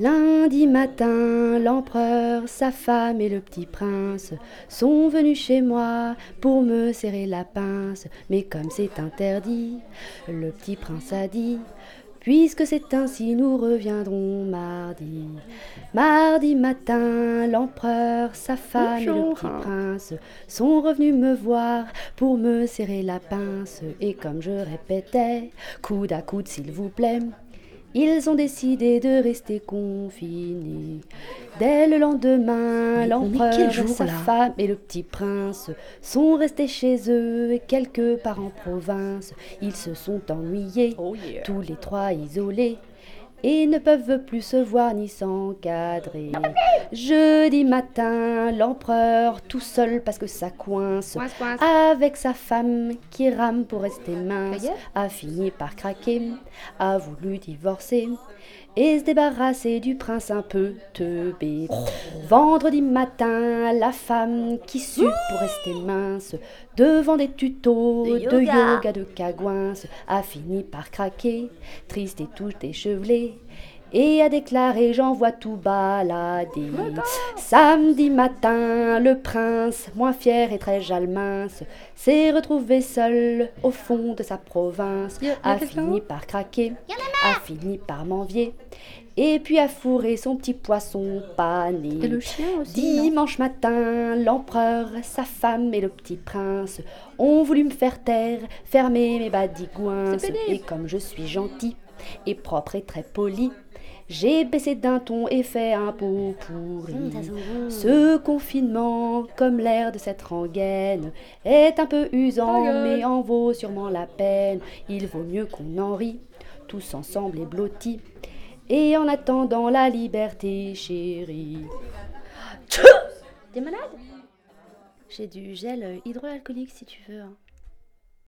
Lundi matin, l'empereur, sa femme et le petit prince sont venus chez moi pour me serrer la pince. Mais comme c'est interdit, le petit prince a dit Puisque c'est ainsi, nous reviendrons mardi. Mardi matin, l'empereur, sa femme et le petit prince sont revenus me voir pour me serrer la pince. Et comme je répétais, coude à coude s'il vous plaît, ils ont décidé de rester confinés. Dès le lendemain, l'empereur, sa femme et le petit prince sont restés chez eux et quelques part en province. Ils se sont ennuyés, Oh, tous les trois isolés et ne peuvent plus se voir ni s'encadrer. Jeudi matin, l'empereur, tout seul parce que ça coince, Coince, coince. avec sa femme qui rame pour rester mince, a fini par craquer, a voulu divorcer et se débarrasser du prince un peu teubé. Vendredi matin, la femme qui sue pour rester mince, devant des tutos De de yoga. yoga, de cagouins, a fini par craquer, triste et tout Et a déclaré j'en vois tout balader. Samedi matin, le prince, moins fier et très jalmince, s'est retrouvé seul au fond de sa province, Y a- y a a quelqu'un fini par craquer, a fini par m'envier, et puis a fourré son petit poisson pané. Et le chien aussi non? Dimanche matin, l'empereur, sa femme et le petit prince ont voulu me faire taire, fermer mes badigouins. Et comme je suis gentil et propre et très poli, j'ai baissé d'un ton et fait un pot pourri. Bon. Ce confinement, comme l'air de cette rengaine, est un peu usant, mais en vaut sûrement la peine. Il vaut mieux qu'on en rit, tous ensemble et blottis. Et en attendant la liberté, chérie. T'es malade? J'ai du gel hydroalcoolique si tu veux. hein.